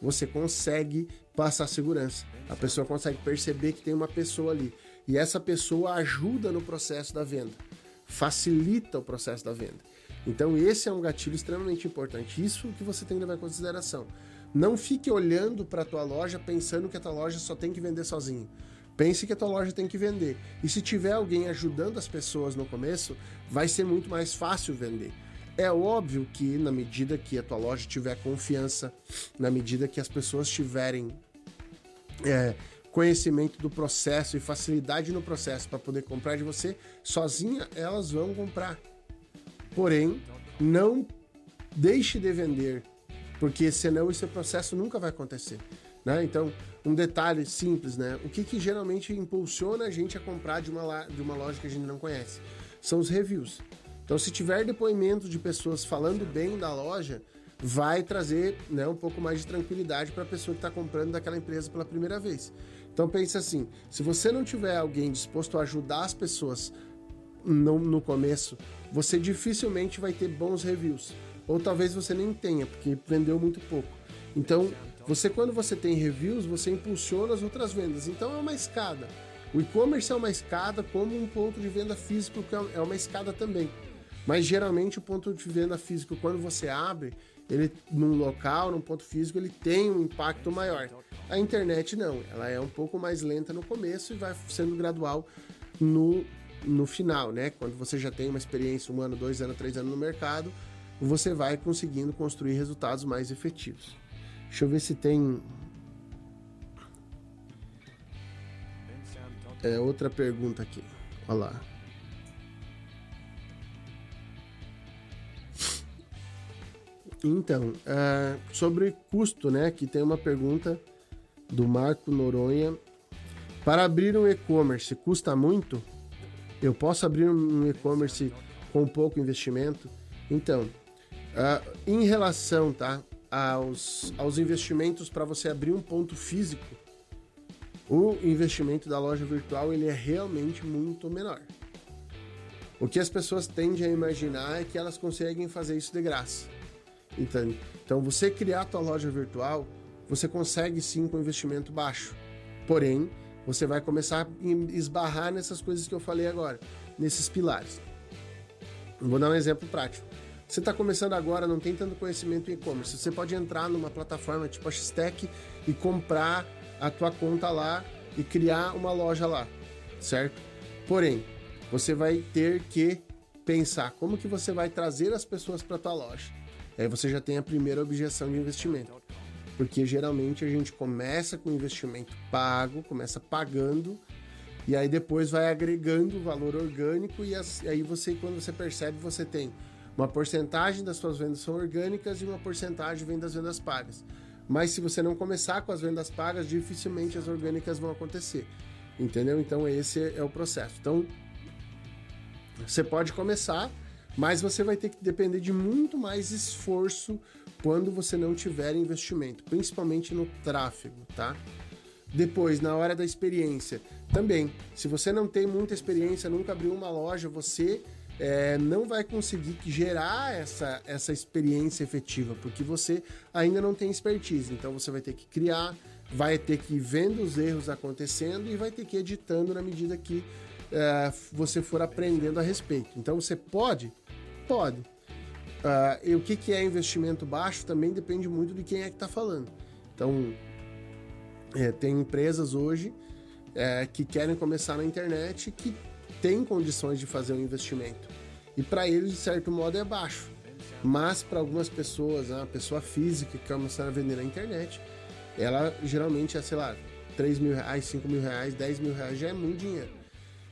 você consegue passar segurança. A pessoa consegue perceber que tem uma pessoa ali. E essa pessoa ajuda no processo da venda, facilita o processo da venda. Então, esse é um gatilho extremamente importante. Isso que você tem que levar em consideração. Não fique olhando para a tua loja pensando que a tua loja só tem que vender sozinho. Pense que a tua loja tem que vender. E se tiver alguém ajudando as pessoas no começo, vai ser muito mais fácil vender. É óbvio que na medida que a tua loja tiver confiança, na medida que as pessoas tiverem é, conhecimento do processo e facilidade no processo para poder comprar de você, sozinha elas vão comprar. Porém, não deixe de vender, porque senão esse processo nunca vai acontecer. Né? Então, um detalhe simples, né? O que, que geralmente impulsiona a gente a comprar de uma, de uma loja que a gente não conhece? São os reviews. Então, se tiver depoimento de pessoas falando bem da loja, vai trazer né, um pouco mais de tranquilidade para a pessoa que está comprando daquela empresa pela primeira vez. Então pense assim: se você não tiver alguém disposto a ajudar as pessoas no, no começo, você dificilmente vai ter bons reviews. Ou talvez você nem tenha, porque vendeu muito pouco. Então, você, quando você tem reviews, você impulsiona as outras vendas. Então é uma escada. O e-commerce é uma escada, como um ponto de venda físico que é uma escada também. Mas geralmente o ponto de venda físico, quando você abre, ele num local, num ponto físico, ele tem um impacto maior. A internet não, ela é um pouco mais lenta no começo e vai sendo gradual no, no final, né? Quando você já tem uma experiência, um ano, dois anos, três anos no mercado, você vai conseguindo construir resultados mais efetivos. Deixa eu ver se tem. É outra pergunta aqui. Olha lá. Então, uh, sobre custo, né? Que tem uma pergunta do Marco Noronha. Para abrir um e-commerce, custa muito? Eu posso abrir um e-commerce com pouco investimento? Então, uh, em relação, tá? aos, aos investimentos para você abrir um ponto físico, o investimento da loja virtual ele é realmente muito menor. O que as pessoas tendem a imaginar é que elas conseguem fazer isso de graça. Então, então você criar a tua loja virtual, você consegue sim com investimento baixo. Porém, você vai começar a esbarrar nessas coisas que eu falei agora, nesses pilares. Vou dar um exemplo prático. Você está começando agora, não tem tanto conhecimento em e-commerce. Você pode entrar numa plataforma tipo a Xtech e comprar a tua conta lá e criar uma loja lá, certo? Porém, você vai ter que pensar como que você vai trazer as pessoas para tua loja. Aí você já tem a primeira objeção de investimento. Porque geralmente a gente começa com investimento pago, começa pagando e aí depois vai agregando valor orgânico e aí você quando você percebe você tem uma porcentagem das suas vendas são orgânicas e uma porcentagem vem das vendas pagas. Mas se você não começar com as vendas pagas, dificilmente as orgânicas vão acontecer. Entendeu? Então esse é o processo. Então você pode começar, mas você vai ter que depender de muito mais esforço quando você não tiver investimento, principalmente no tráfego, tá? Depois, na hora da experiência, também, se você não tem muita experiência, nunca abriu uma loja, você é, não vai conseguir gerar essa, essa experiência efetiva, porque você ainda não tem expertise. Então você vai ter que criar, vai ter que ir vendo os erros acontecendo e vai ter que ir editando na medida que é, você for aprendendo a respeito. Então você pode? Pode. Uh, e o que, que é investimento baixo também depende muito de quem é que está falando. Então, é, tem empresas hoje é, que querem começar na internet que tem condições de fazer um investimento. E para eles, de certo modo, é baixo. Mas para algumas pessoas, a pessoa física que quer começar a vender na internet, ela geralmente é, sei lá, 3 mil reais, 5 mil reais, 10 mil reais já é muito dinheiro.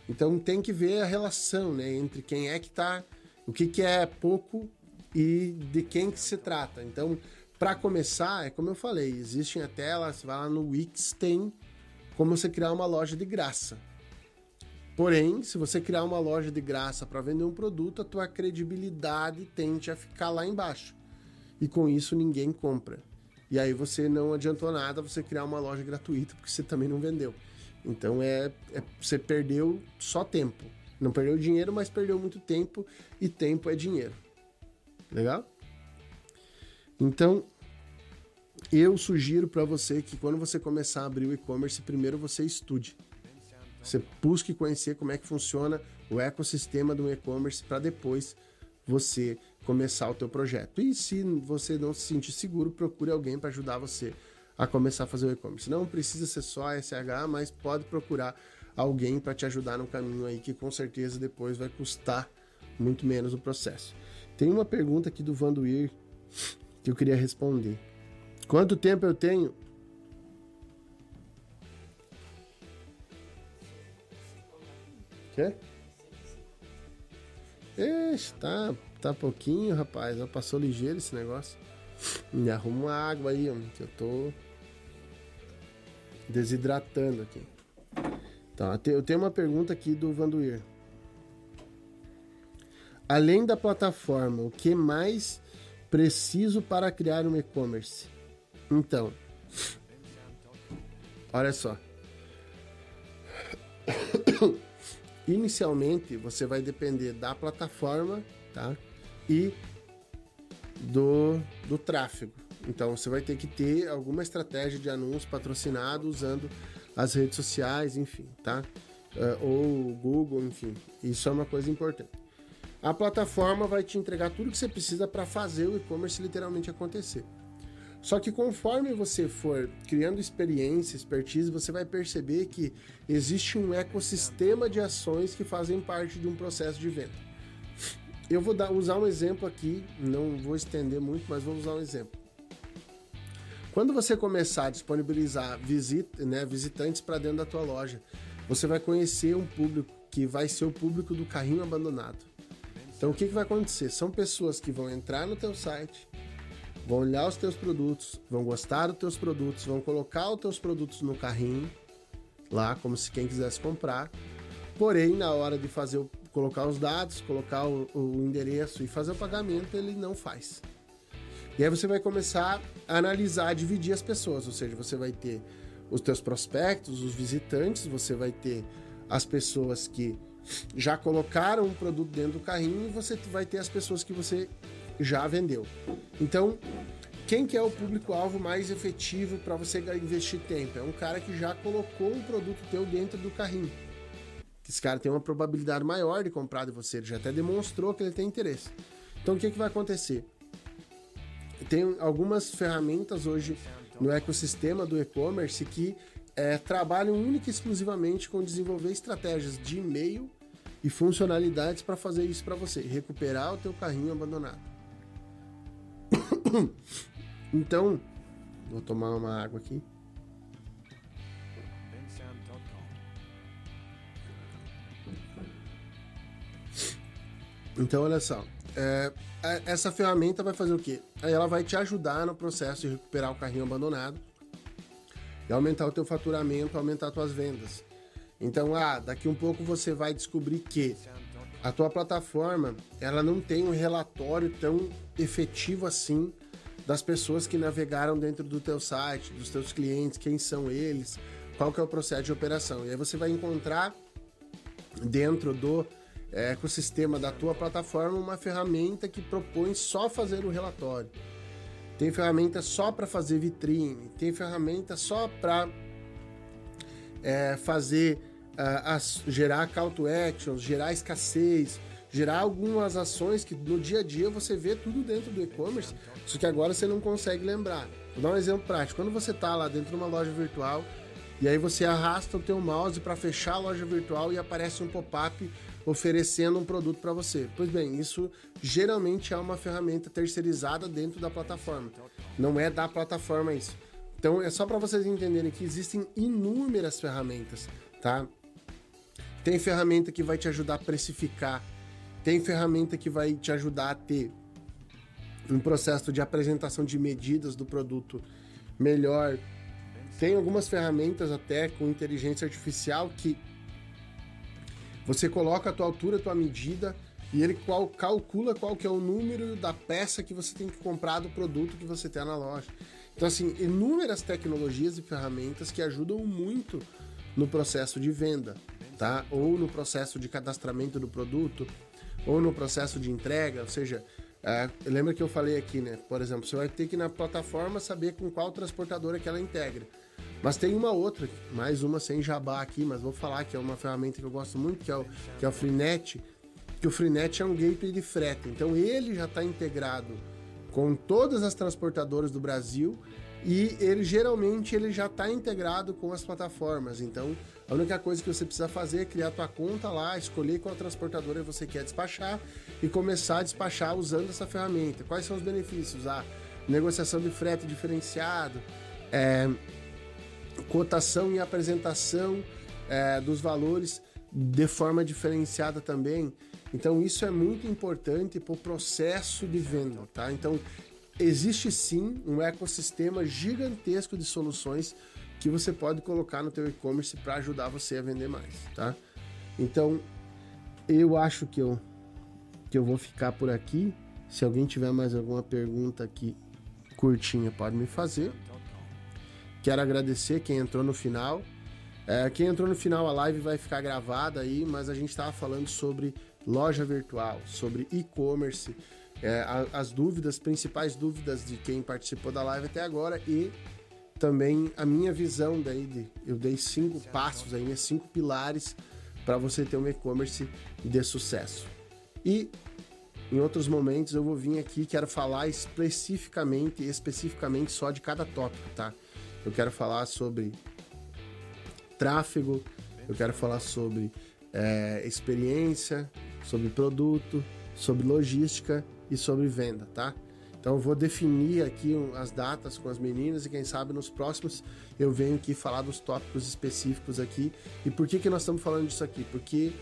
Então tem que ver a relação né, entre quem é que está, o que, que é pouco e de quem que se trata. Então, para começar, é como eu falei, existem até lá, você vai lá no Wix, tem como você criar uma loja de graça. Porém, se você criar uma loja de graça para vender um produto, a tua credibilidade tende a ficar lá embaixo. E com isso ninguém compra. E aí você não adiantou nada você criar uma loja gratuita porque você também não vendeu. Então é, é você perdeu só tempo. Não perdeu dinheiro, mas perdeu muito tempo e tempo é dinheiro. Legal? Então, eu sugiro para você que quando você começar a abrir o e-commerce, primeiro você estude. Você busque conhecer como é que funciona o ecossistema do e-commerce para depois você começar o teu projeto. E se você não se sentir seguro, procure alguém para ajudar você a começar a fazer o e-commerce. Não precisa ser só a SH, mas pode procurar alguém para te ajudar no caminho aí que com certeza depois vai custar muito menos o processo. Tem uma pergunta aqui do Vanduir que eu queria responder. Quanto tempo eu tenho Quê? Ixi, tá, tá pouquinho, rapaz. Já passou ligeiro esse negócio. Me arruma uma água aí, que eu tô desidratando aqui. Então, eu tenho uma pergunta aqui do Vanduir. Além da plataforma, o que mais preciso para criar um e-commerce? Então, olha só. Inicialmente, você vai depender da plataforma, tá? E do, do tráfego. Então, você vai ter que ter alguma estratégia de anúncio patrocinado usando as redes sociais, enfim, tá? Uh, ou Google, enfim. Isso é uma coisa importante. A plataforma vai te entregar tudo que você precisa para fazer o e-commerce literalmente acontecer. Só que conforme você for criando experiência, expertise, você vai perceber que existe um ecossistema de ações que fazem parte de um processo de venda. Eu vou dar, usar um exemplo aqui, não vou estender muito, mas vou usar um exemplo. Quando você começar a disponibilizar visita, né, visitantes para dentro da tua loja, você vai conhecer um público que vai ser o público do carrinho abandonado. Então o que, que vai acontecer? São pessoas que vão entrar no teu site, vão olhar os teus produtos, vão gostar dos teus produtos, vão colocar os teus produtos no carrinho, lá, como se quem quisesse comprar. Porém, na hora de fazer o, colocar os dados, colocar o, o endereço e fazer o pagamento, ele não faz. E aí você vai começar a analisar, dividir as pessoas, ou seja, você vai ter os teus prospectos, os visitantes, você vai ter as pessoas que já colocaram um produto dentro do carrinho e você vai ter as pessoas que você já vendeu. Então, quem que é o público-alvo mais efetivo para você investir tempo? É um cara que já colocou um produto teu dentro do carrinho. Esse cara tem uma probabilidade maior de comprar de você, ele já até demonstrou que ele tem interesse. Então o que, que vai acontecer? Tem algumas ferramentas hoje no ecossistema do e-commerce que é, trabalham única e exclusivamente com desenvolver estratégias de e-mail e funcionalidades para fazer isso para você, recuperar o teu carrinho abandonado. então, vou tomar uma água aqui. Então, olha só. É, essa ferramenta vai fazer o quê? Ela vai te ajudar no processo de recuperar o carrinho abandonado e aumentar o teu faturamento, aumentar as tuas vendas. Então, ah, daqui um pouco você vai descobrir que a tua plataforma, ela não tem um relatório tão efetivo assim das pessoas que navegaram dentro do teu site, dos teus clientes, quem são eles, qual que é o processo de operação. E aí você vai encontrar dentro do é, ecossistema da tua plataforma uma ferramenta que propõe só fazer o relatório. Tem ferramenta só para fazer vitrine, tem ferramenta só para é, fazer gerar call to actions, gerar escassez, gerar algumas ações que no dia a dia você vê tudo dentro do e-commerce, só que agora você não consegue lembrar. Vou dar um exemplo prático. Quando você está lá dentro de uma loja virtual e aí você arrasta o teu mouse para fechar a loja virtual e aparece um pop-up oferecendo um produto para você. Pois bem, isso geralmente é uma ferramenta terceirizada dentro da plataforma. Não é da plataforma isso. Então é só para vocês entenderem que existem inúmeras ferramentas, tá? Tem ferramenta que vai te ajudar a precificar, tem ferramenta que vai te ajudar a ter um processo de apresentação de medidas do produto melhor. Tem algumas ferramentas até com inteligência artificial que você coloca a tua altura, a tua medida e ele qual, calcula qual que é o número da peça que você tem que comprar do produto que você tem na loja. Então, assim, inúmeras tecnologias e ferramentas que ajudam muito no processo de venda, tá? Ou no processo de cadastramento do produto, ou no processo de entrega, ou seja, é, lembra que eu falei aqui, né? Por exemplo, você vai ter que na plataforma saber com qual transportadora que ela integra. Mas tem uma outra, mais uma sem jabá aqui, mas vou falar que é uma ferramenta que eu gosto muito, que é o, que é o Freenet, que o Freenet é um gateway de frete. Então ele já está integrado com todas as transportadoras do Brasil e ele geralmente ele já está integrado com as plataformas. Então a única coisa que você precisa fazer é criar tua conta lá, escolher qual transportadora você quer despachar e começar a despachar usando essa ferramenta. Quais são os benefícios? A ah, negociação de frete diferenciado, é, cotação e apresentação é, dos valores de forma diferenciada também. Então isso é muito importante para o processo de venda, tá? Então existe sim um ecossistema gigantesco de soluções que você pode colocar no teu e-commerce para ajudar você a vender mais, tá? Então eu acho que eu que eu vou ficar por aqui. Se alguém tiver mais alguma pergunta aqui curtinha, pode me fazer. Quero agradecer quem entrou no final. É, quem entrou no final, a live vai ficar gravada aí, mas a gente estava falando sobre loja virtual, sobre e-commerce, é, as dúvidas, principais dúvidas de quem participou da live até agora e também a minha visão daí de, eu dei cinco passos aí, né, cinco pilares para você ter um e-commerce de sucesso. E em outros momentos eu vou vir aqui quero falar especificamente, especificamente só de cada tópico, tá? eu quero falar sobre tráfego, eu quero falar sobre é, experiência, sobre produto, sobre logística e sobre venda, tá? Então vou definir aqui as datas com as meninas e quem sabe nos próximos eu venho aqui falar dos tópicos específicos aqui. E por que, que nós estamos falando disso aqui? Porque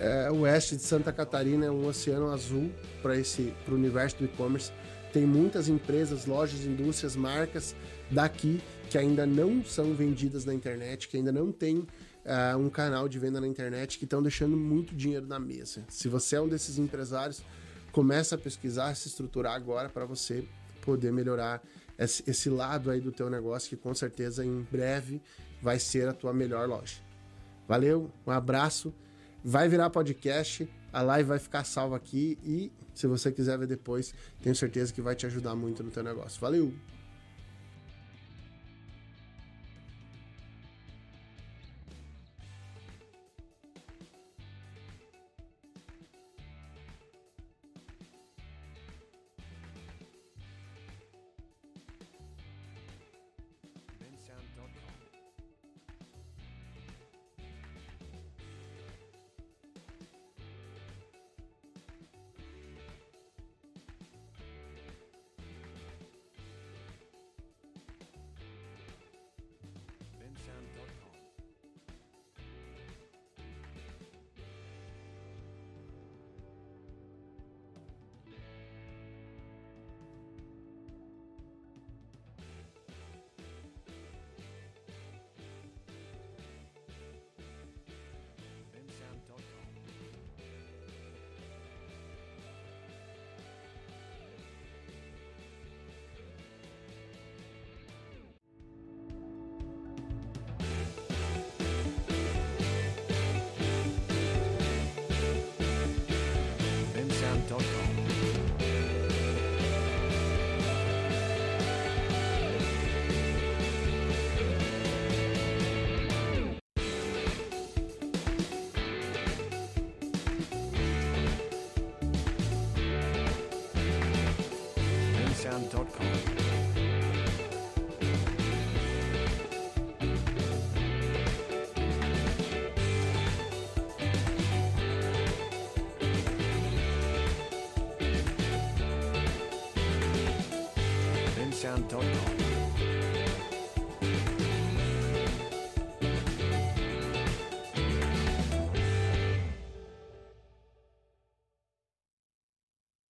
é, o oeste de Santa Catarina é um oceano azul para esse para o universo do e-commerce. Tem muitas empresas, lojas, indústrias, marcas daqui que ainda não são vendidas na internet, que ainda não tem uh, um canal de venda na internet, que estão deixando muito dinheiro na mesa. Se você é um desses empresários, começa a pesquisar, se estruturar agora para você poder melhorar esse, esse lado aí do teu negócio, que com certeza em breve vai ser a tua melhor loja. Valeu, um abraço. vai virar podcast, a live vai ficar salva aqui e se você quiser ver depois, tenho certeza que vai te ajudar muito no teu negócio. Valeu!